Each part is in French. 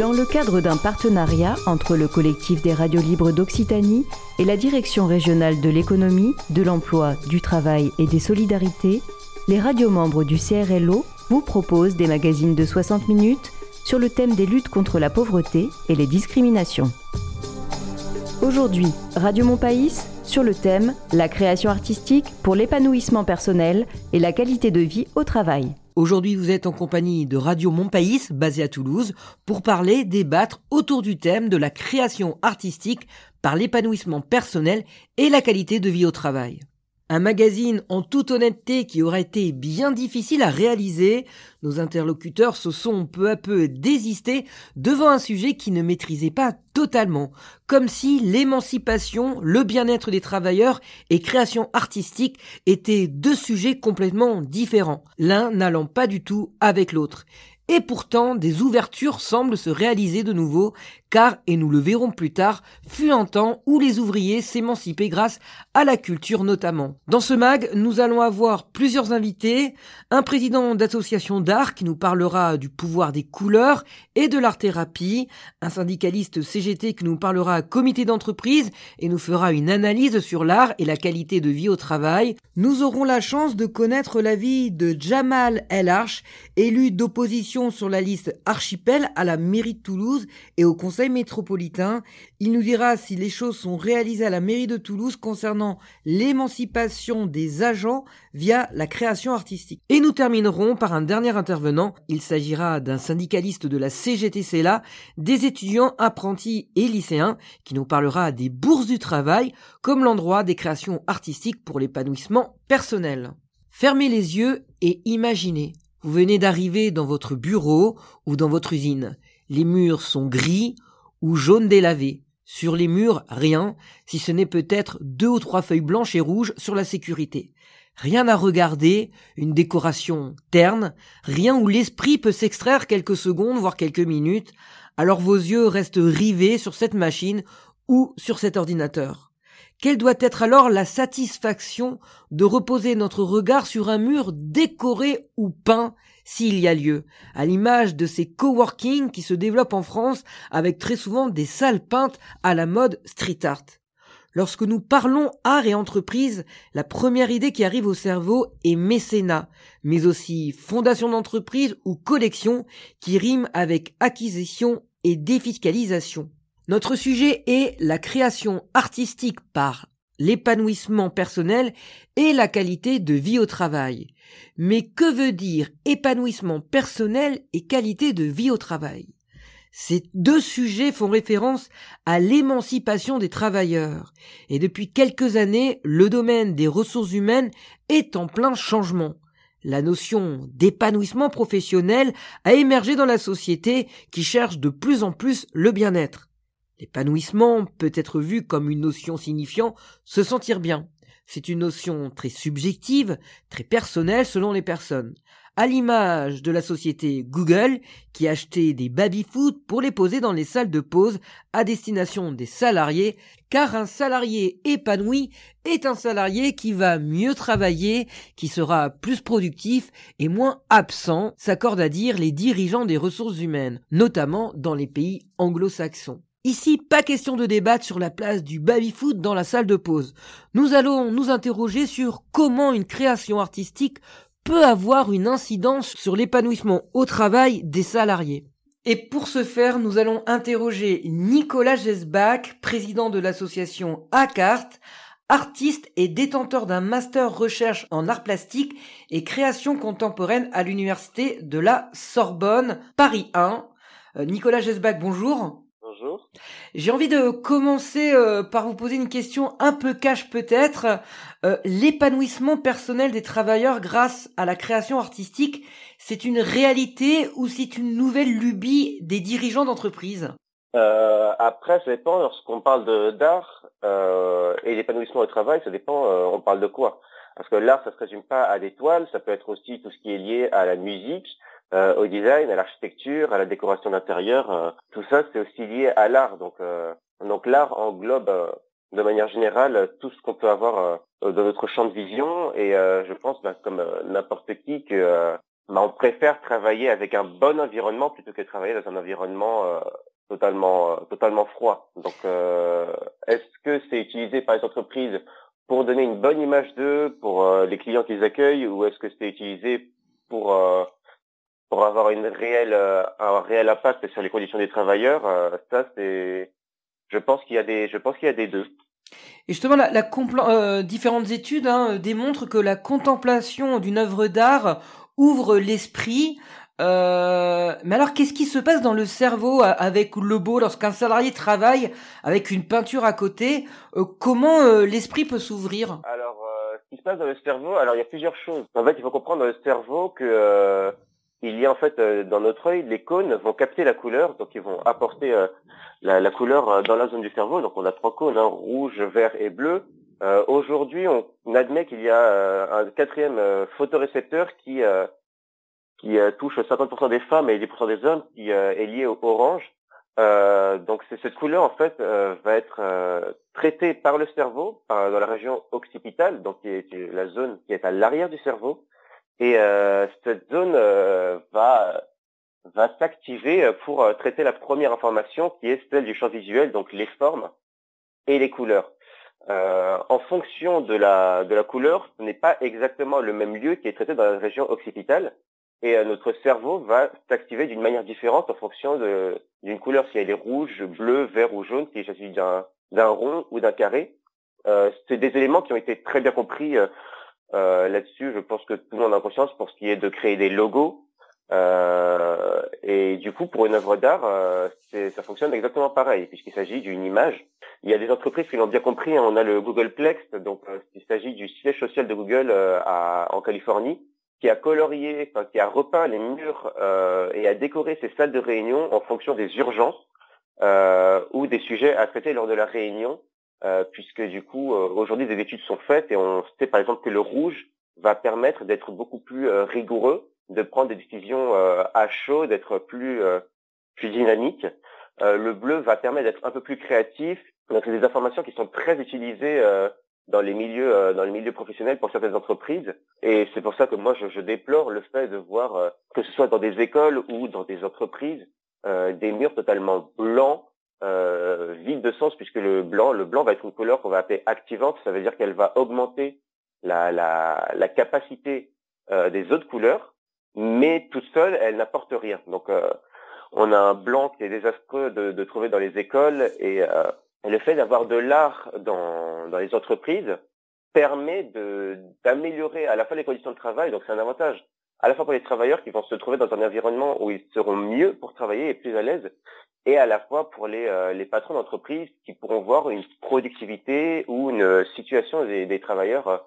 Dans le cadre d'un partenariat entre le collectif des radios libres d'Occitanie et la Direction régionale de l'économie, de l'emploi, du travail et des solidarités, les radios membres du CRLO vous proposent des magazines de 60 minutes sur le thème des luttes contre la pauvreté et les discriminations. Aujourd'hui, Radio Montpaïs sur le thème La création artistique pour l'épanouissement personnel et la qualité de vie au travail. Aujourd'hui, vous êtes en compagnie de Radio Montpaïs, basée à Toulouse, pour parler, débattre autour du thème de la création artistique par l'épanouissement personnel et la qualité de vie au travail. Un magazine en toute honnêteté qui aurait été bien difficile à réaliser, nos interlocuteurs se sont peu à peu désistés devant un sujet qui ne maîtrisaient pas totalement, comme si l'émancipation, le bien-être des travailleurs et création artistique étaient deux sujets complètement différents, l'un n'allant pas du tout avec l'autre. Et pourtant, des ouvertures semblent se réaliser de nouveau, car, et nous le verrons plus tard, fut un temps où les ouvriers s'émancipaient grâce à la culture notamment. Dans ce mag, nous allons avoir plusieurs invités, un président d'association d'art qui nous parlera du pouvoir des couleurs et de l'art-thérapie, un syndicaliste CGT qui nous parlera comité d'entreprise et nous fera une analyse sur l'art et la qualité de vie au travail. Nous aurons la chance de connaître l'avis de Jamal El Arch, élu d'opposition sur la liste Archipel à la mairie de Toulouse et au conseil métropolitain. Il nous dira si les choses sont réalisées à la mairie de Toulouse concernant l'émancipation des agents via la création artistique. Et nous terminerons par un dernier intervenant. Il s'agira d'un syndicaliste de la CGTCLA, des étudiants, apprentis et lycéens, qui nous parlera des bourses du travail comme l'endroit des créations artistiques pour l'épanouissement personnel. Fermez les yeux et imaginez. Vous venez d'arriver dans votre bureau ou dans votre usine. Les murs sont gris ou jaunes délavés. Sur les murs, rien, si ce n'est peut-être deux ou trois feuilles blanches et rouges sur la sécurité. Rien à regarder, une décoration terne, rien où l'esprit peut s'extraire quelques secondes, voire quelques minutes, alors vos yeux restent rivés sur cette machine ou sur cet ordinateur. Quelle doit être alors la satisfaction de reposer notre regard sur un mur décoré ou peint s'il y a lieu, à l'image de ces coworking qui se développent en France avec très souvent des salles peintes à la mode street art. Lorsque nous parlons art et entreprise, la première idée qui arrive au cerveau est mécénat, mais aussi fondation d'entreprise ou collection qui rime avec acquisition et défiscalisation. Notre sujet est la création artistique par l'épanouissement personnel et la qualité de vie au travail. Mais que veut dire épanouissement personnel et qualité de vie au travail? Ces deux sujets font référence à l'émancipation des travailleurs. Et depuis quelques années, le domaine des ressources humaines est en plein changement. La notion d'épanouissement professionnel a émergé dans la société qui cherche de plus en plus le bien-être. L'épanouissement peut être vu comme une notion signifiant se sentir bien. C'est une notion très subjective, très personnelle selon les personnes. À l'image de la société Google qui achetait des baby-food pour les poser dans les salles de pause à destination des salariés, car un salarié épanoui est un salarié qui va mieux travailler, qui sera plus productif et moins absent, s'accordent à dire les dirigeants des ressources humaines, notamment dans les pays anglo-saxons. Ici, pas question de débattre sur la place du baby-foot dans la salle de pause. Nous allons nous interroger sur comment une création artistique peut avoir une incidence sur l'épanouissement au travail des salariés. Et pour ce faire, nous allons interroger Nicolas Gesbach, président de l'association ACART, artiste et détenteur d'un master recherche en art plastique et création contemporaine à l'université de la Sorbonne, Paris 1. Euh, Nicolas Gesbach, bonjour. J'ai envie de commencer euh, par vous poser une question un peu cash peut-être. Euh, l'épanouissement personnel des travailleurs grâce à la création artistique, c'est une réalité ou c'est une nouvelle lubie des dirigeants d'entreprise? Euh, Après, ça dépend. Lorsqu'on parle d'art et l'épanouissement au travail, ça dépend. on parle de quoi? Parce que l'art, ça se résume pas à des toiles. Ça peut être aussi tout ce qui est lié à la musique euh, au design, à l'architecture, à la décoration d'intérieur. Euh, tout ça, c'est aussi lié à l'art. Donc, euh, donc l'art englobe de manière générale tout ce qu'on peut avoir dans notre champ de vision. Et je pense, bah, comme n'importe qui, que bah, on préfère travailler avec un bon environnement plutôt que travailler dans un environnement euh, totalement euh, totalement froid. Donc, euh, est-ce que c'est utilisé par les entreprises pour donner une bonne image d'eux, pour les clients qu'ils accueillent, ou est-ce que c'est utilisé pour pour avoir une réelle un réel impact sur les conditions des travailleurs Ça, c'est je pense qu'il y a des je pense qu'il y a des deux. Et justement, la, la différentes études hein, démontrent que la contemplation d'une œuvre d'art ouvre l'esprit. Euh, mais alors, qu'est-ce qui se passe dans le cerveau avec le beau lorsqu'un salarié travaille avec une peinture à côté euh, Comment euh, l'esprit peut s'ouvrir? Alors, ce qui se passe dans le cerveau, alors il y a plusieurs choses. En fait, il faut comprendre dans le cerveau que il y a en fait dans notre œil, les cônes vont capter la couleur, donc ils vont apporter la, couleur dans la zone du cerveau. Donc on a trois cônes, hein, rouge, vert et bleu. Euh, aujourd'hui, on admet qu'il y a euh, un quatrième euh, photorécepteur qui qui touche 50% des femmes et 10% des hommes, qui est lié au orange. donc cette couleur en fait va être traitée par le cerveau dans la région occipitale, donc qui est, la zone qui est à l'arrière du cerveau, et cette zone va va s'activer pour traiter la première information qui est celle du champ visuel, donc les formes et les couleurs. Euh, en fonction de la, de la couleur, ce n'est pas exactement le même lieu qui est traité dans la région occipitale. Et euh, notre cerveau va s'activer d'une manière différente en fonction d'une couleur, si elle est rouge, bleu, vert ou jaune, s'il s'agit d'un rond ou d'un carré. Euh, c'est des éléments qui ont été très bien compris euh, là-dessus. Je pense que tout le monde a conscience pour ce qui est de créer des logos, euh, et du coup, pour une œuvre d'art, euh, ça fonctionne exactement pareil, puisqu'il s'agit d'une image. Il y a des entreprises qui l'ont bien compris. Hein. on a le Googleplex, donc euh, il s'agit du siège social de Google à, en Californie, qui a colorié, enfin, qui a repeint les murs et a décoré ses salles de réunion en fonction des urgences ou des sujets à traiter lors de la réunion, puisque du coup, aujourd'hui, des études sont faites et on sait par exemple que le rouge va permettre d'être beaucoup plus rigoureux de prendre des décisions euh, à chaud, d'être plus euh, plus dynamique. Euh, le bleu va permettre d'être un peu plus créatif. Donc c'est des informations qui sont très utilisées dans les milieux dans les milieux professionnels pour certaines entreprises et c'est pour ça que moi je, déplore le fait de voir que ce soit dans des écoles ou dans des entreprises des murs totalement blancs euh, vides de sens puisque le blanc le blanc va être une couleur qu'on va appeler activante ça veut dire qu'elle va augmenter la la, la capacité des autres couleurs mais toute seule, elle n'apporte rien. Donc, euh, on a un blanc qui est désastreux de, de trouver dans les écoles et, euh, le fait d'avoir de l'art dans, dans les entreprises permet d'améliorer à la fois les conditions de travail, donc c'est un avantage à la fois pour les travailleurs qui vont se trouver dans un environnement où ils seront mieux pour travailler et plus à l'aise, et à la fois pour les, euh, les patrons d'entreprise qui pourront voir une productivité ou une situation des, des travailleurs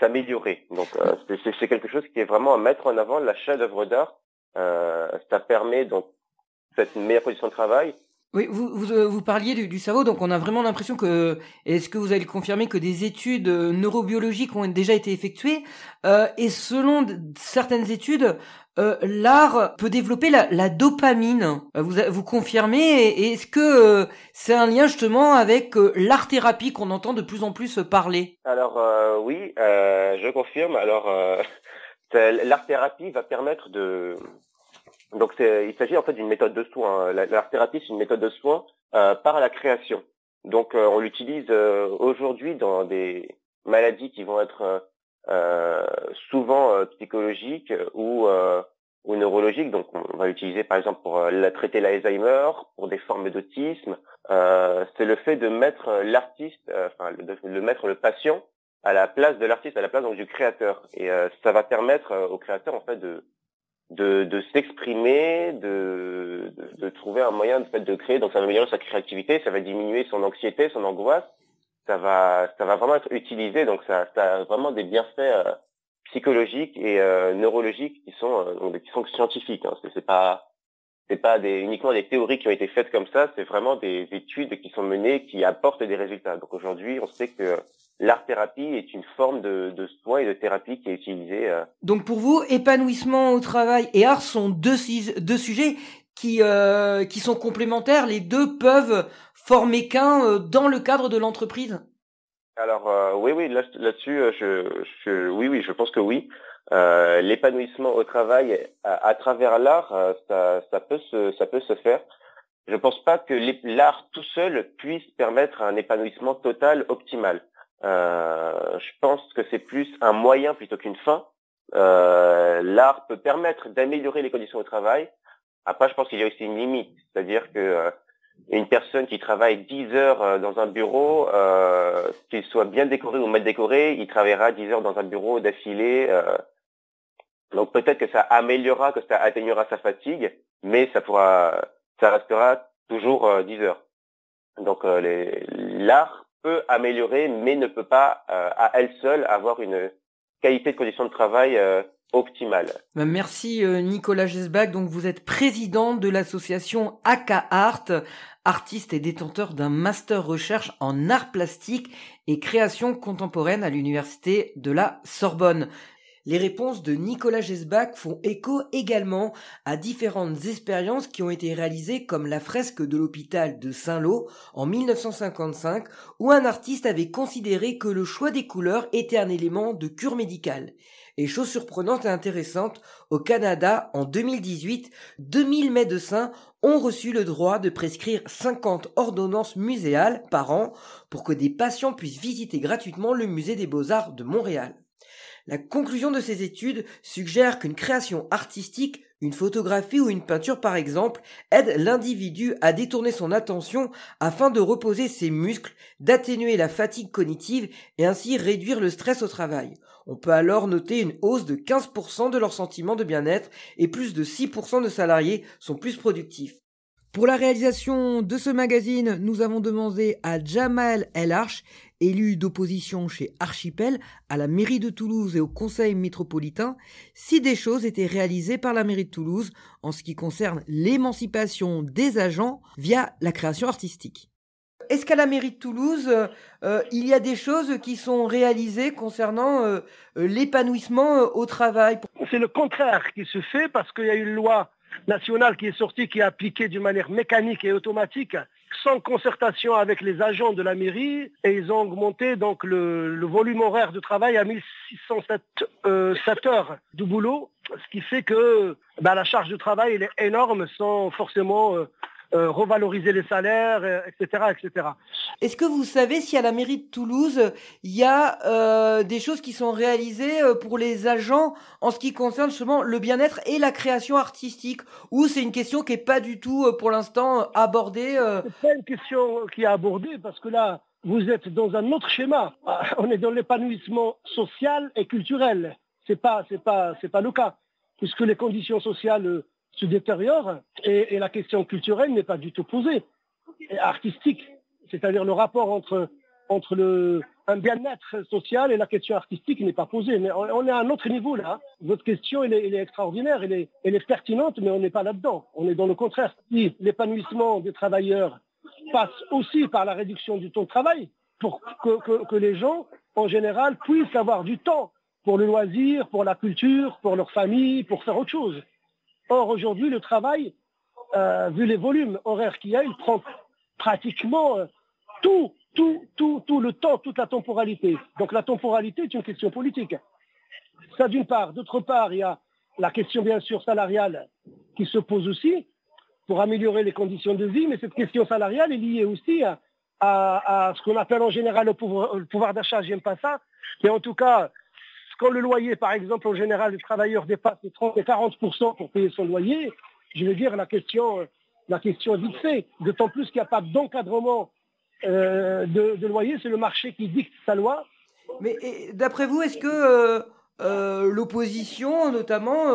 s'améliorer. Donc euh, c'est quelque chose qui est vraiment à mettre en avant l'achat d'œuvres d'art. Euh, ça permet donc cette meilleure condition de travail. Oui, vous, vous, euh, vous parliez du, du, cerveau, donc on a vraiment l'impression que, est-ce que vous allez confirmer que des études neurobiologiques ont déjà été effectuées? Euh, Et selon certaines études, euh, l'art peut développer la, la dopamine. Euh, vous, vous confirmez? Et est-ce que euh, c'est un lien justement avec l'art thérapie qu'on entend de plus en plus parler? Alors oui, je confirme. Alors l'art thérapie va permettre de donc il s'agit en fait d'une méthode de soin. L'art thérapie c'est une méthode de soin par la création. Donc on l'utilise aujourd'hui dans des maladies qui vont être euh, souvent euh, psychologiques ou euh, ou neurologiques. Donc, on va l'utiliser par exemple pour la, traiter l'Alzheimer, pour des formes d'autisme. Euh, c'est le fait de mettre l'artiste, enfin, de, mettre le patient à la place de l'artiste, à la place donc du créateur. Et ça va permettre au créateur en fait de de, s'exprimer, de, trouver un moyen de, créer. Donc, ça va améliorer sa créativité, ça va diminuer son anxiété, son angoisse ça va ça va vraiment être utilisé donc ça, a vraiment des bienfaits euh, psychologiques et euh, neurologiques qui sont euh, qui sont scientifiques hein. c'est pas c'est pas uniquement des théories qui ont été faites comme ça c'est vraiment des études qui sont menées qui apportent des résultats donc aujourd'hui on sait que l'art thérapie est une forme de, de soin et de thérapie qui est utilisée donc pour vous épanouissement au travail et art sont deux deux sujets qui qui sont complémentaires les deux peuvent former qu'un euh, dans le cadre de l'entreprise? Alors euh, oui, oui, là, dessus euh, je, je, oui, oui, je pense que oui. l'épanouissement au travail à, travers l'art, ça, peut se, ça peut se faire. Je ne pense pas que l'art tout seul puisse permettre un épanouissement total optimal. Je pense que c'est plus un moyen plutôt qu'une fin. l'art peut permettre d'améliorer les conditions au travail. Après, je pense qu'il y a aussi une limite, c'est-à-dire que une personne qui travaille 10 heures euh, dans un bureau, euh, qu'il soit bien décoré ou mal décoré, il travaillera 10 heures dans un bureau d'affilée. Euh. donc peut-être que ça améliorera, que ça atténuera sa fatigue, mais ça pourra, ça restera toujours 10 heures. Donc l'art peut améliorer, mais ne peut pas à elle seule avoir une qualité de conditions de travail optimale. Bah, merci Nicolas Gesbach. Donc vous êtes président de l'association AK Art artiste et détenteur d'un master recherche en art plastique et création contemporaine à l'université de la Sorbonne. Les réponses de Nicolas Gesbach font écho également à différentes expériences qui ont été réalisées comme la fresque de l'hôpital de Saint-Lô en 1955 où un artiste avait considéré que le choix des couleurs était un élément de cure médicale. Et chose surprenante et intéressante, au Canada, en 2018, 2000 médecins ont reçu le droit de prescrire 50 ordonnances muséales par an pour que des patients puissent visiter gratuitement le musée des beaux-arts de Montréal. La conclusion de ces études suggère qu'une création artistique, une photographie ou une peinture par exemple, aide l'individu à détourner son attention afin de reposer ses muscles, d'atténuer la fatigue cognitive et ainsi réduire le stress au travail. On peut alors noter une hausse de 15% de leur sentiment de bien-être et plus de 6% de salariés sont plus productifs. Pour la réalisation de ce magazine, nous avons demandé à Jamal El Arch, élu d'opposition chez Archipel, à la mairie de Toulouse et au conseil métropolitain, si des choses étaient réalisées par la mairie de Toulouse en ce qui concerne l'émancipation des agents via la création artistique. Est-ce qu'à la mairie de Toulouse, euh, il y a des choses qui sont réalisées concernant euh, l'épanouissement euh, au travail C'est le contraire qui se fait parce qu'il y a une loi nationale qui est sortie, qui est appliquée d'une manière mécanique et automatique, sans concertation avec les agents de la mairie, et ils ont augmenté donc le, volume horaire de travail à 1607 euh, heures de boulot, ce qui fait que bah, la charge de travail est énorme sans forcément euh, euh, revaloriser les salaires, etc., euh, etc. Est-ce que vous savez si à la mairie de Toulouse, il y a euh, des choses qui sont réalisées pour les agents en ce qui concerne justement le bien-être et la création artistique? Ou c'est une question qui n'est pas du tout pour l'instant abordée C'est pas une question qui est abordée parce que là, vous êtes dans un autre schéma. On est dans l'épanouissement social et culturel. C'est pas, c'est pas, c'est pas le cas puisque les conditions sociales se détériore et, la question culturelle n'est pas du tout posée. Artistique, c'est-à-dire le rapport entre, un bien-être social et la question artistique n'est pas posée. Mais on, est à un autre niveau là. Votre question, est, extraordinaire, elle est, pertinente, mais on n'est pas là-dedans. On est dans le contraire. Si l'épanouissement des travailleurs passe aussi par la réduction du temps de travail, pour que les gens, en général, puissent avoir du temps pour le loisir, pour la culture, pour leur famille, pour faire autre chose. Or, aujourd'hui, le travail, euh, vu les volumes horaires qu'il y a, il prend pratiquement euh, tout, tout, tout, tout le temps, toute la temporalité. Donc la temporalité est une question politique. Ça d'une part. D'autre part, il y a la question bien sûr salariale qui se pose aussi pour améliorer les conditions de vie, mais cette question salariale est liée aussi à, ce qu'on appelle en général le pouvoir, pouvoir d'achat, j'aime pas ça, mais en tout cas quand le loyer, par exemple, en général, le travailleur dépasse les 30 et 40% pour payer son loyer, je veux dire, la question, la question est vite fait. D'autant plus qu'il n'y a pas d'encadrement euh, de, loyer, c'est le marché qui dicte sa loi. Mais d'après vous, est-ce que euh, euh, l'opposition, notamment,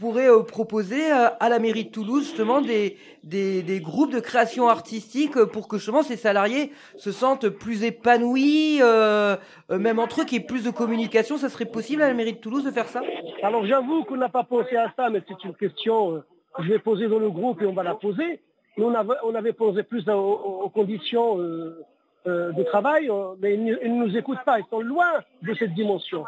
pourrait euh, proposer euh, à la mairie de Toulouse justement des, des, groupes de création artistique pour que justement ces salariés se sentent plus épanouis, euh, même entre eux, qu'il y ait plus de communication. Ça serait possible à la mairie de Toulouse de faire ça? Alors j'avoue qu'on n'a pas pensé à ça, mais c'est une question que je vais poser dans le groupe et on va la poser. On avait posé plus aux, conditions de travail, mais ils ne nous écoutent pas, ils sont loin de cette dimension.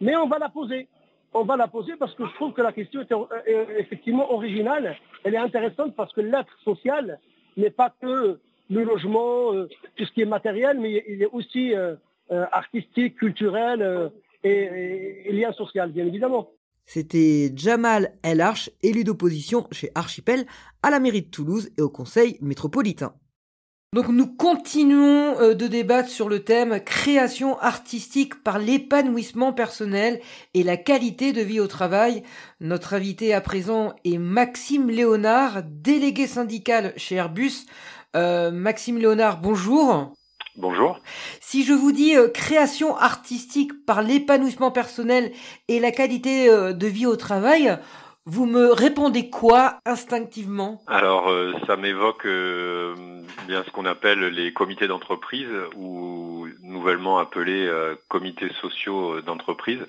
Mais on va la poser on va la poser parce que je trouve que la question est, effectivement originale. Elle est intéressante parce que l'être social n'est pas que le logement, euh, tout ce qui est matériel, mais il est aussi euh, euh, artistique, culturel, et, lien social, bien évidemment. C'était Jamal El Arch, élu d'opposition chez Archipel à la mairie de Toulouse et au conseil métropolitain. Donc nous continuons euh, de débattre sur le thème création artistique par l'épanouissement personnel et la qualité de vie au travail. Notre invité à présent est Maxime Léonard, délégué syndical chez Airbus. Euh, Maxime Léonard, bonjour. Bonjour. Si je vous dis euh, création artistique par l'épanouissement personnel et la qualité de vie au travail, vous me répondez quoi instinctivement? Alors, euh, ça m'évoque euh, bien ce qu'on appelle les comités d'entreprise ou nouvellement appelés euh, comités sociaux d'entreprise,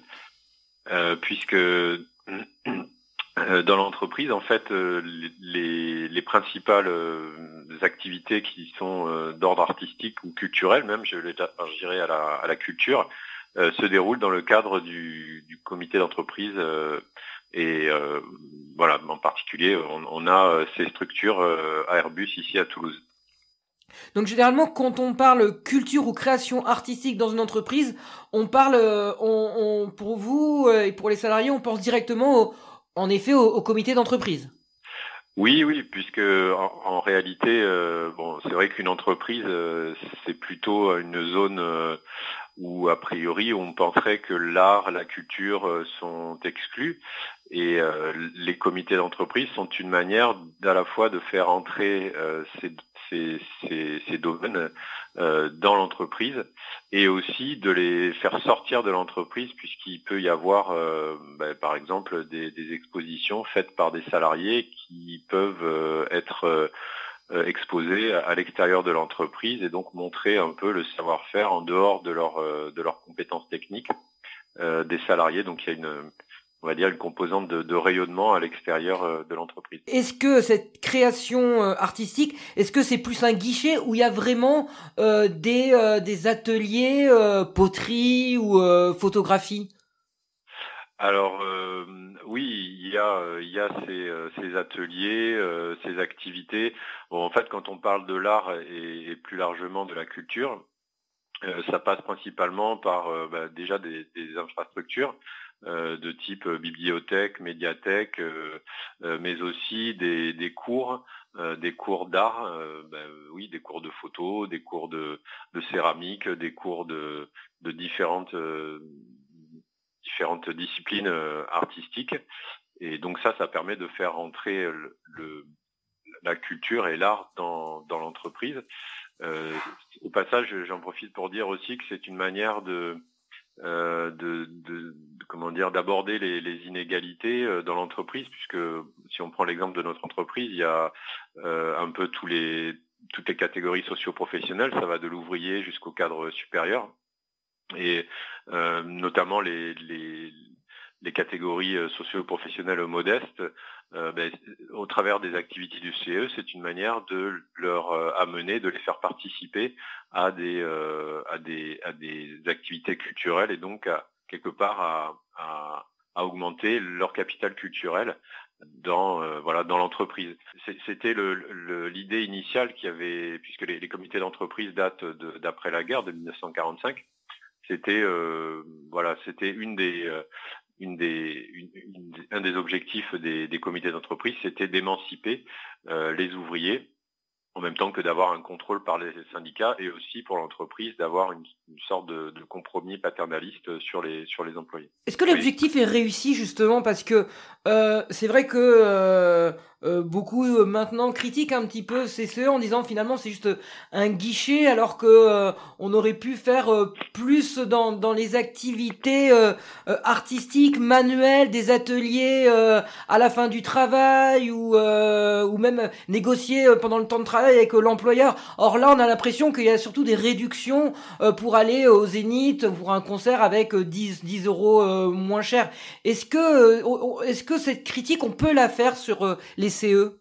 puisque dans l'entreprise, en fait, les, principales activités qui sont d'ordre artistique ou culturel, même, je dirais à la, à la culture, se déroulent dans le cadre du, du comité d'entreprise et euh, voilà, en particulier, on, a euh, ces structures euh, à Airbus ici à Toulouse. Donc généralement, quand on parle culture ou création artistique dans une entreprise, on parle, on, pour vous et pour les salariés, on pense directement, en effet, au, comité d'entreprise. Oui, oui, puisque en, réalité, bon, c'est vrai qu'une entreprise, c'est plutôt une zone où a priori on penserait que l'art, la culture sont exclus. Et euh, les comités d'entreprise sont une manière d'à la fois de faire entrer euh, ces, domaines euh, dans l'entreprise et aussi de les faire sortir de l'entreprise puisqu'il peut y avoir ben, par exemple des, expositions faites par des salariés qui peuvent être exposés à l'extérieur de l'entreprise et donc montrer un peu le savoir-faire en dehors de, leur, de leurs compétences techniques des salariés. Donc il y a une on va dire, une composante de, rayonnement à l'extérieur euh, de l'entreprise. Est-ce que cette création euh, artistique, est-ce que c'est plus un guichet où il y a vraiment euh, des, des ateliers poterie ou photographie? Alors oui, il y a, il y a ces, ces ateliers, ces activités. Bon, en fait, quand on parle de l'art et, plus largement de la culture, ça passe principalement par bah, déjà des, des infrastructures. Euh, de type euh, bibliothèque, médiathèque, euh, mais aussi des, cours, des cours d'art, ben, oui, des cours de photo, des cours de, céramique, des cours de, différentes, différentes disciplines artistiques. Et donc ça, ça permet de faire entrer la culture et l'art dans, l'entreprise. au passage, j'en profite pour dire aussi que c'est une manière de, euh, de, comment dire d'aborder les, inégalités euh, dans l'entreprise puisque si on prend l'exemple de notre entreprise il y a euh, un peu tous les toutes les catégories socio-professionnelles. Ça va de l'ouvrier jusqu'au cadre supérieur. Et notamment les, les catégories socio-professionnelles modestes euh, ben, au travers des activités du CE, c'est une manière de leur euh, amener, de les faire participer à des, euh, à des, à des activités culturelles et donc à, quelque part à, à, augmenter leur capital culturel dans voilà dans l'entreprise. C'était l'idée initiale qui avait, puisque les, comités d'entreprise datent d'après la guerre de 1945. C'était voilà, c'était une des une des, un des objectifs des, comités d'entreprise, c'était d'émanciper euh, les ouvriers en même temps que d'avoir un contrôle par les syndicats et aussi pour l'entreprise d'avoir une, sorte de, compromis paternaliste sur les, sur les employés. Est-ce que l'objectif est réussi justement? Parce que euh, c'est vrai que euh, euh, beaucoup maintenant critiquent un petit peu CCE en disant finalement c'est juste un guichet alors que on aurait pu faire plus dans, dans les activités artistiques, manuelles, des ateliers à la fin du travail ou, ou même négocier pendant le temps de travail avec l'employeur. Or là on a l'impression qu'il y a surtout des réductions pour aller au Zénith pour un concert avec 10, 10 euros moins cher. Est-ce que, est-ce que cette critique, on peut la faire sur euh, les CE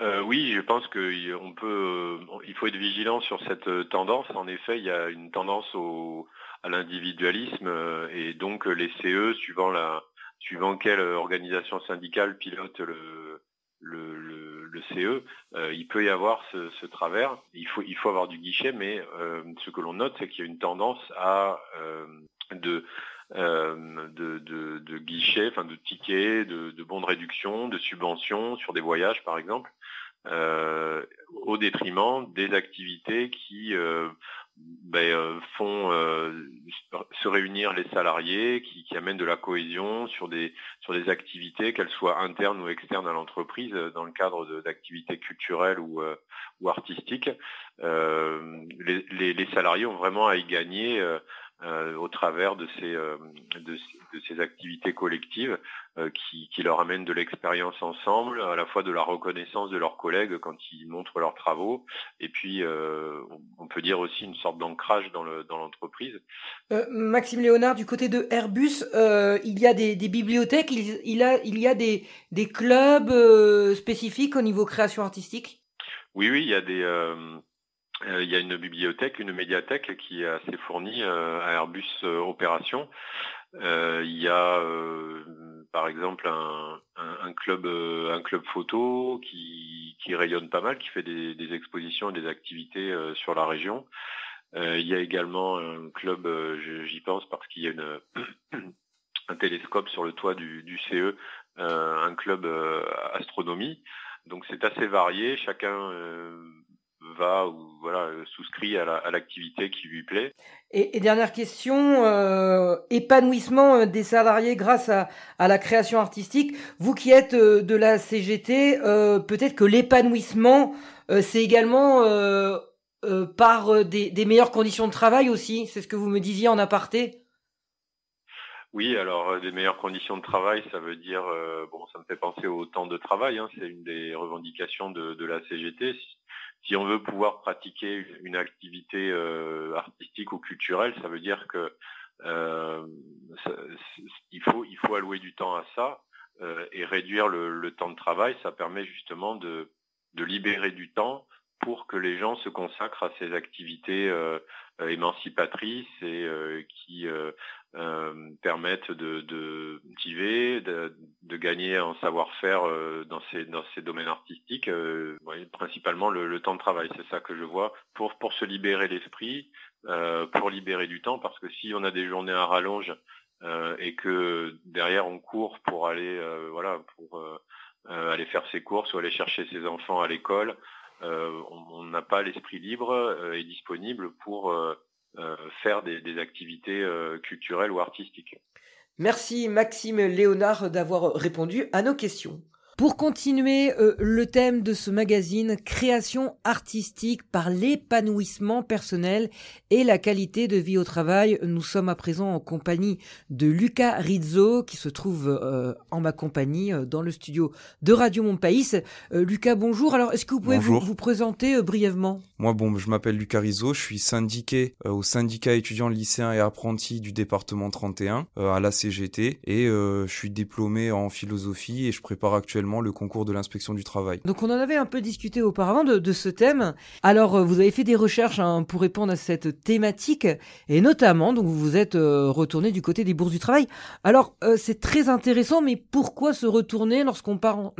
euh, oui, je pense qu'on peut, euh, il faut être vigilant sur cette tendance. En effet, il y a une tendance à l'individualisme et donc les CE, suivant la, suivant quelle organisation syndicale pilote le, le, CE, il peut y avoir ce, travers. Il faut, il faut avoir du guichet, mais ce que l'on note, c'est qu'il y a une tendance à de de, de, guichets, enfin de tickets, de, de, bons de réduction, de subventions sur des voyages par exemple, au détriment des activités qui ben, euh, font euh, se réunir les salariés, qui, amènent de la cohésion sur des sur des activités, qu'elles soient internes ou externes à l'entreprise, euh, dans le cadre d'activités culturelles ou, ou artistiques. Les, les, salariés ont vraiment à y gagner euh, au travers de ces, euh, de, ces activités collectives euh, qui, qui, leur amènent de l'expérience ensemble, à la fois de la reconnaissance de leurs collègues quand ils montrent leurs travaux, et puis on peut dire aussi une sorte d'ancrage dans l'entreprise. Dans Maxime Léonard, du côté de Airbus, il y a des, des bibliothèques, il, il, a, il y a des, des clubs spécifiques au niveau création artistique? Oui, oui, il y a des euh, il y a une bibliothèque, une médiathèque qui est assez fournie euh, à Airbus euh, Opération. il y a par exemple un, club, photo qui, rayonne pas mal, qui fait des, expositions et des activités sur la région. il y a également un club, j'y pense parce qu'il y a un télescope sur le toit du, du CE, un club astronomie. Donc c'est assez varié, chacun va ou voilà euh, souscrit à l'activité qui lui plaît. Et, dernière question, euh, épanouissement euh, des salariés grâce à, la création artistique. Vous qui êtes de la CGT, peut-être que l'épanouissement, c'est également par des, des, meilleures conditions de travail aussi. C'est ce que vous me disiez en aparté? Oui, alors des meilleures conditions de travail, ça veut dire, bon, ça me fait penser au temps de travail. Hein, c'est une des revendications de, de la CGT si on veut pouvoir pratiquer une activité euh, artistique ou culturelle, ça veut dire que euh, faut, allouer du temps à ça euh, et réduire le, temps de travail. Ça permet justement de, libérer du temps pour que les gens se consacrent à ces activités émancipatrices et qui euh, permettent de, motiver, de, gagner en savoir-faire euh, dans, ces, domaines artistiques, euh, principalement le, le, temps de travail. C'est ça que je vois pour, pour se libérer l'esprit, pour libérer du temps, parce que si on a des journées à rallonge et que derrière on court pour aller, voilà, pour aller faire ses courses ou aller chercher ses enfants à l'école, on n'a pas l'esprit libre et disponible pour euh, faire des, activités euh, culturelles ou artistiques. Merci Maxime Léonard d'avoir répondu à nos questions. Pour continuer euh, le thème de ce magazine, création artistique par l'épanouissement personnel et la qualité de vie au travail, nous sommes à présent en compagnie de Lucas Rizzo qui se trouve euh, en ma compagnie euh, dans le studio de Radio Montpaïs. Lucas, bonjour. Alors, est-ce que vous pouvez vous, présenter brièvement? Moi, bon, je m'appelle Lucas Rizzo, je suis syndiqué au syndicat étudiants lycéens et apprentis du département 31 à la CGT et je suis diplômé en philosophie et je prépare actuellement le concours de l'inspection du travail. Donc on en avait un peu discuté auparavant de, ce thème. Alors euh, vous avez fait des recherches hein, pour répondre à cette thématique et notamment donc vous vous êtes euh, retourné du côté des bourses du travail. Alors euh, c'est très intéressant, mais pourquoi se retourner lorsqu'on parle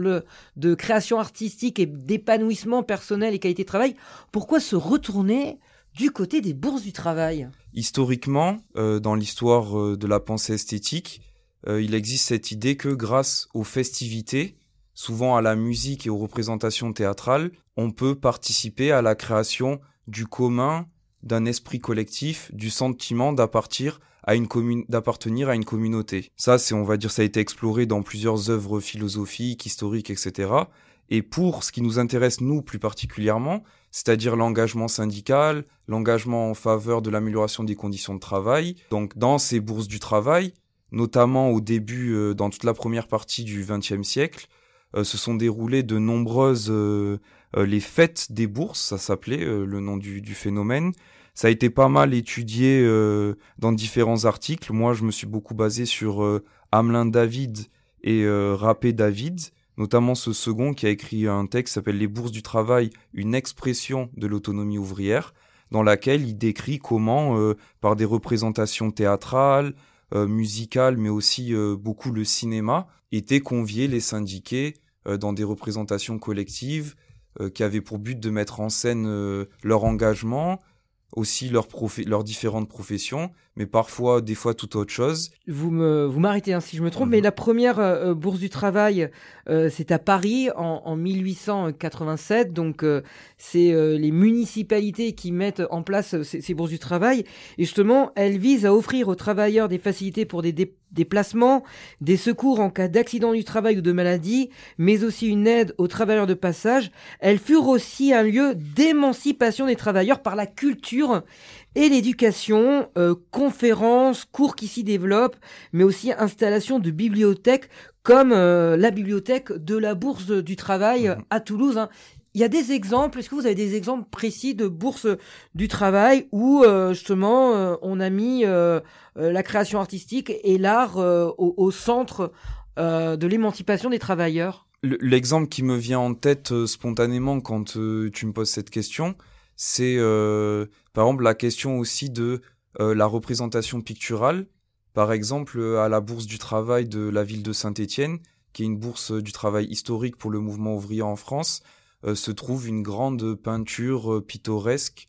de création artistique et d'épanouissement personnel et qualité de travail? Pourquoi se retourner du côté des bourses du travail? Historiquement, dans l'histoire de la pensée esthétique, il existe cette idée que grâce aux festivités, souvent à la musique et aux représentations théâtrales, on peut participer à la création du commun, d'un esprit collectif, du sentiment d'appartenir à une à une communauté. Ça, c'est, on va dire, ça a été exploré dans plusieurs œuvres philosophiques, historiques, etc. Et pour ce qui nous intéresse, nous, plus particulièrement, c'est-à-dire l'engagement syndical, l'engagement en faveur de l'amélioration des conditions de travail. Donc, dans ces bourses du travail, notamment au début, euh, dans toute la première partie du XXe siècle, euh, se sont déroulées de nombreuses euh, euh, les fêtes des bourses, ça s'appelait le nom du, phénomène. Ça a été pas mal étudié dans différents articles. Moi, je me suis beaucoup basé sur Hamelin David et Rappé David, notamment ce second qui a écrit un texte qui s'appelle Les bourses du travail, une expression de l'autonomie ouvrière, dans laquelle il décrit comment, par des représentations théâtrales, musicales, mais aussi beaucoup le cinéma, étaient conviés les syndiqués euh, dans des représentations collectives euh, qui avaient pour but de mettre en scène euh, leur engagement aussi leurs, leurs différentes professions, mais parfois, des fois, tout autre chose. Vous me, vous m'arrêtez hein, si je me trompe, mais mhm. la première euh, bourse du travail, euh, c'est à Paris en, en 1887. Donc, euh, c'est les municipalités qui mettent en place ces, ces, bourses du travail. Et justement, elles visent à offrir aux travailleurs des facilités pour des déplacements, des secours en cas d'accident du travail ou de maladie, mais aussi une aide aux travailleurs de passage. Elles furent aussi un lieu d'émancipation des travailleurs par la culture et l'éducation, euh, conférences, cours qui s'y développent, mais aussi installation de bibliothèques comme euh, la bibliothèque de la Bourse du Travail mhm. à Toulouse. Hein. Il y a des exemples, est-ce que vous avez des exemples précis de bourses du travail où euh, justement on a mis la création artistique et l'art au, au, centre de l'émancipation des travailleurs? L'exemple qui me vient en tête spontanément quand tu me poses cette question, c'est euh, par exemple la question aussi de euh, la représentation picturale. Par exemple, euh, à la Bourse du Travail de la ville de Saint-Étienne, qui est une bourse du travail historique pour le mouvement ouvrier en France, se trouve une grande peinture pittoresque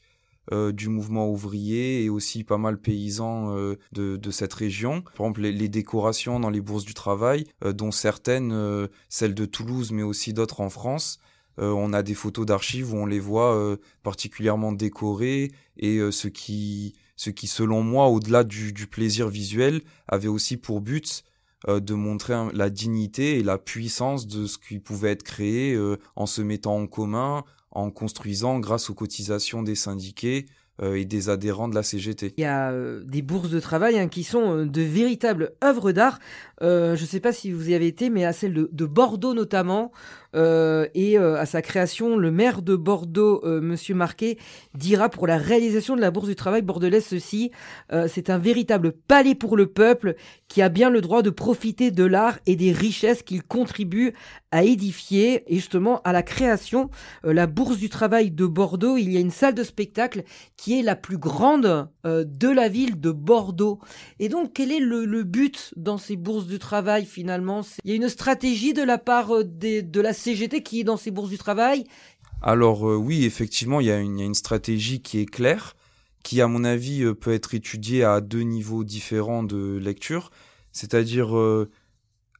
du mouvement ouvrier et aussi pas mal paysans de, cette région. Par exemple, les, décorations dans les bourses du travail, dont certaines, celles de Toulouse, mais aussi d'autres en France, euh, on a des photos d'archives où on les voit euh, particulièrement décorées et euh, ce qui ce qui selon moi au-delà du, plaisir visuel avait aussi pour but de montrer la dignité et la puissance de ce qui pouvait être créé en se mettant en commun, en construisant grâce aux cotisations des syndiqués et des adhérents de la CGT. Il y a des bourses de travail hein, qui sont de véritables œuvres d'art. Je ne sais pas si vous y avez été, mais à celle de Bordeaux notamment, euh, et euh, à sa création, le maire de Bordeaux, euh, Monsieur Marquet, dira pour la réalisation de la Bourse du Travail bordelaise ceci c'est un véritable palais pour le peuple qui a bien le droit de profiter de l'art et des richesses qu'il contribue à édifier et justement à la création. la Bourse du Travail de Bordeaux, il y a une salle de spectacle qui est la plus grande de la ville de Bordeaux. Et donc, quel est le, le but dans ces bourses du travail finalement Il y a une stratégie de la part des, de la CGT qui est dans ces bourses du travail? Alors euh, oui, effectivement, il y, a une, stratégie qui est claire, qui à mon avis euh, peut être étudiée à deux niveaux différents de lecture, c'est-à-dire euh,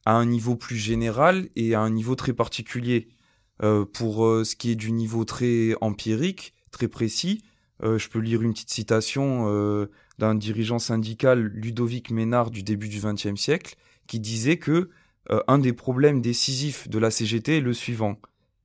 à un niveau plus général et à un niveau très particulier. pour ce qui est du niveau très empirique, très précis, je peux lire une petite citation d'un dirigeant syndical, Ludovic Ménard, du début du XXe siècle, qui disait que euh, un des problèmes décisifs de la CGT est le suivant.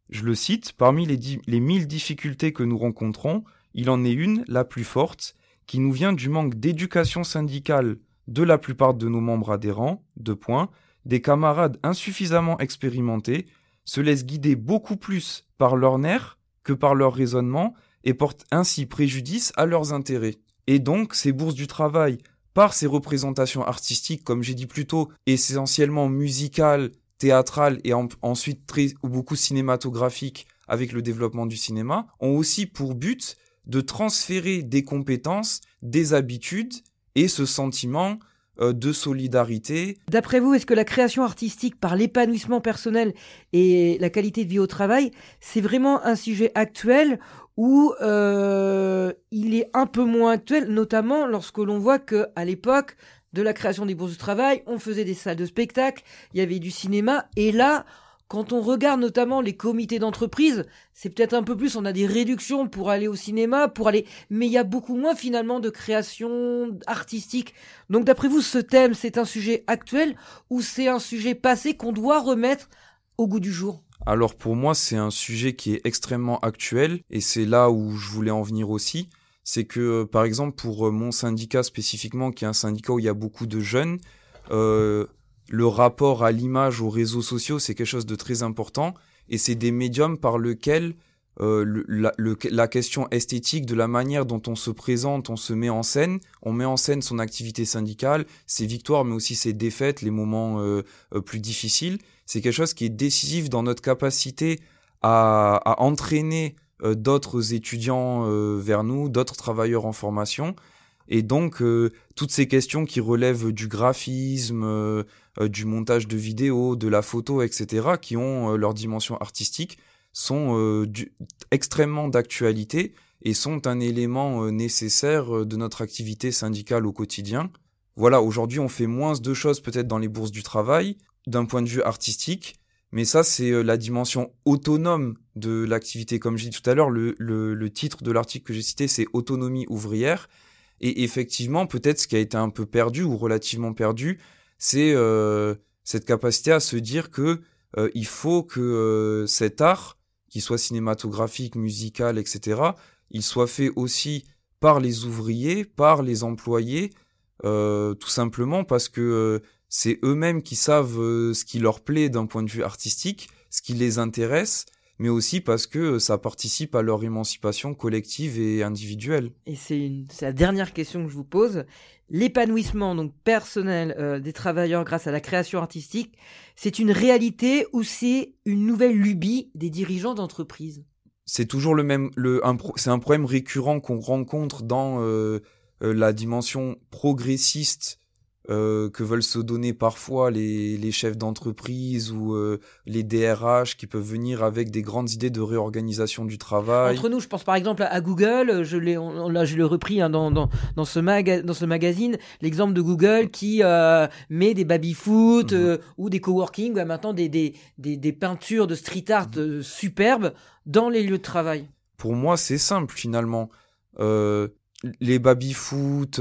Je le cite, parmi les, les mille difficultés que nous rencontrons, il en est une, la plus forte, qui nous vient du manque d'éducation syndicale de la plupart de nos membres adhérents, deux points, des camarades insuffisamment expérimentés, se laissent guider beaucoup plus par leurs nerfs que par leur raisonnement et portent ainsi préjudice à leurs intérêts. Et donc, ces bourses du travail par ses représentations artistiques, comme j'ai dit plus tôt, essentiellement musicales, théâtrales et ensuite très ou beaucoup cinématographiques avec le développement du cinéma, ont aussi pour but de transférer des compétences, des habitudes et ce sentiment euh, de solidarité. D'après vous, est-ce que la création artistique par l'épanouissement personnel et la qualité de vie au travail, c'est vraiment un sujet actuel où euh, il est un peu moins actuel, notamment lorsque l'on voit que à l'époque de la création des bourses de travail, on faisait des salles de spectacle, il y avait du cinéma, et là, quand on regarde notamment les comités d'entreprise, c'est peut-être un peu plus, on a des réductions pour aller au cinéma, pour aller, mais il y a beaucoup moins finalement de création artistique. Donc d'après vous, ce thème, c'est un sujet actuel ou c'est un sujet passé qu'on doit remettre au goût du jour? Alors pour moi, c'est un sujet qui est extrêmement actuel et c'est là où je voulais en venir aussi. C'est que, euh, par exemple, pour euh, mon syndicat spécifiquement, qui est un syndicat où il y a beaucoup de jeunes, euh, le rapport à l'image, aux réseaux sociaux, c'est quelque chose de très important et c'est des médiums par lesquels la, la, question esthétique de la manière dont on se présente, on se met en scène, on met en scène son activité syndicale, ses victoires, mais aussi ses défaites, les moments plus difficiles c'est quelque chose qui est décisif dans notre capacité à, entraîner euh, d'autres étudiants euh, vers nous, d'autres travailleurs en formation. Et donc, euh, toutes ces questions qui relèvent du graphisme, du montage de vidéos, de la photo, etc., qui ont leur dimension artistique, sont extrêmement d'actualité et sont un élément nécessaire de notre activité syndicale au quotidien. Voilà, aujourd'hui on fait moins de choses peut-être dans les bourses du travail, d'un point de vue artistique, mais ça c'est la dimension autonome de l'activité. Comme j'ai dit tout à l'heure, le, titre de l'article que j'ai cité c'est Autonomie ouvrière. Et effectivement, peut-être ce qui a été un peu perdu ou relativement perdu, c'est euh, cette capacité à se dire que euh, il faut que euh, cet art, qu'il soit cinématographique, musical, etc., il soit fait aussi par les ouvriers, par les employés, tout simplement parce que c'est eux-mêmes qui savent ce qui leur plaît d'un point de vue artistique, ce qui les intéresse, mais aussi parce que euh, ça participe à leur émancipation collective et individuelle. Et c'est la dernière question que je vous pose. L'épanouissement donc personnel euh, des travailleurs grâce à la création artistique, c'est une réalité ou c'est une nouvelle lubie des dirigeants d'entreprise? C'est toujours le même, le, c'est un problème récurrent qu'on rencontre dans euh, la dimension progressiste euh, que veulent se donner parfois les, les chefs d'entreprise ou euh, les DRH qui peuvent venir avec des grandes idées de réorganisation du travail. Entre nous, je pense par exemple à Google, je l'ai, là je l'ai repris hein, dans, dans, dans, ce maga dans ce magazine, l'exemple de Google qui euh, met des baby-foot mhm. ou des coworking, maintenant des, des, des, des, peintures de street art mhm. superbes dans les lieux de travail. Pour moi, c'est simple finalement. les baby-foot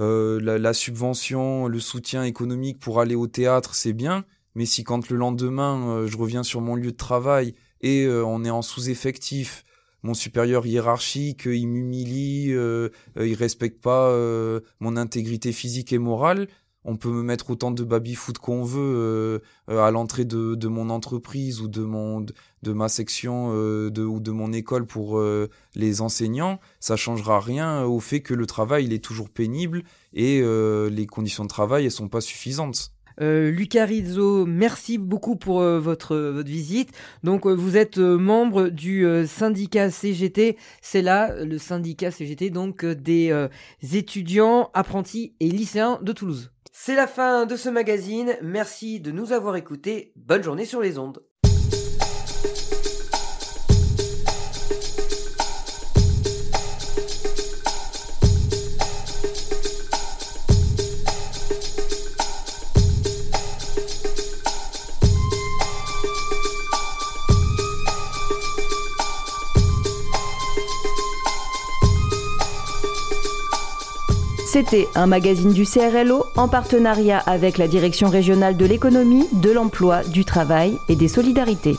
euh, la, subvention, le soutien économique pour aller au théâtre, c'est bien, mais si quand le lendemain euh, je reviens sur mon lieu de travail et euh, on est en sous-effectif, mon supérieur hiérarchique, il m'humilie, il respecte pas mon intégrité physique et morale, on peut me mettre autant de baby-foot qu'on veut à l'entrée de, mon entreprise ou de, mon, de ma section euh, ou de mon école pour les enseignants. Ça changera rien au fait que le travail il est toujours pénible et les conditions de travail elles sont pas suffisantes. Euh, Lucas Rizzo, merci beaucoup pour votre, votre visite. Donc, vous êtes membre du syndicat CGT. C'est là le syndicat CGT, donc des étudiants, apprentis et lycéens de Toulouse. C'est la fin de ce magazine. Merci de nous avoir écoutés. Bonne journée sur les ondes. C'était un magazine du CRLO en partenariat avec la Direction régionale de l'économie, de l'emploi, du travail et des solidarités.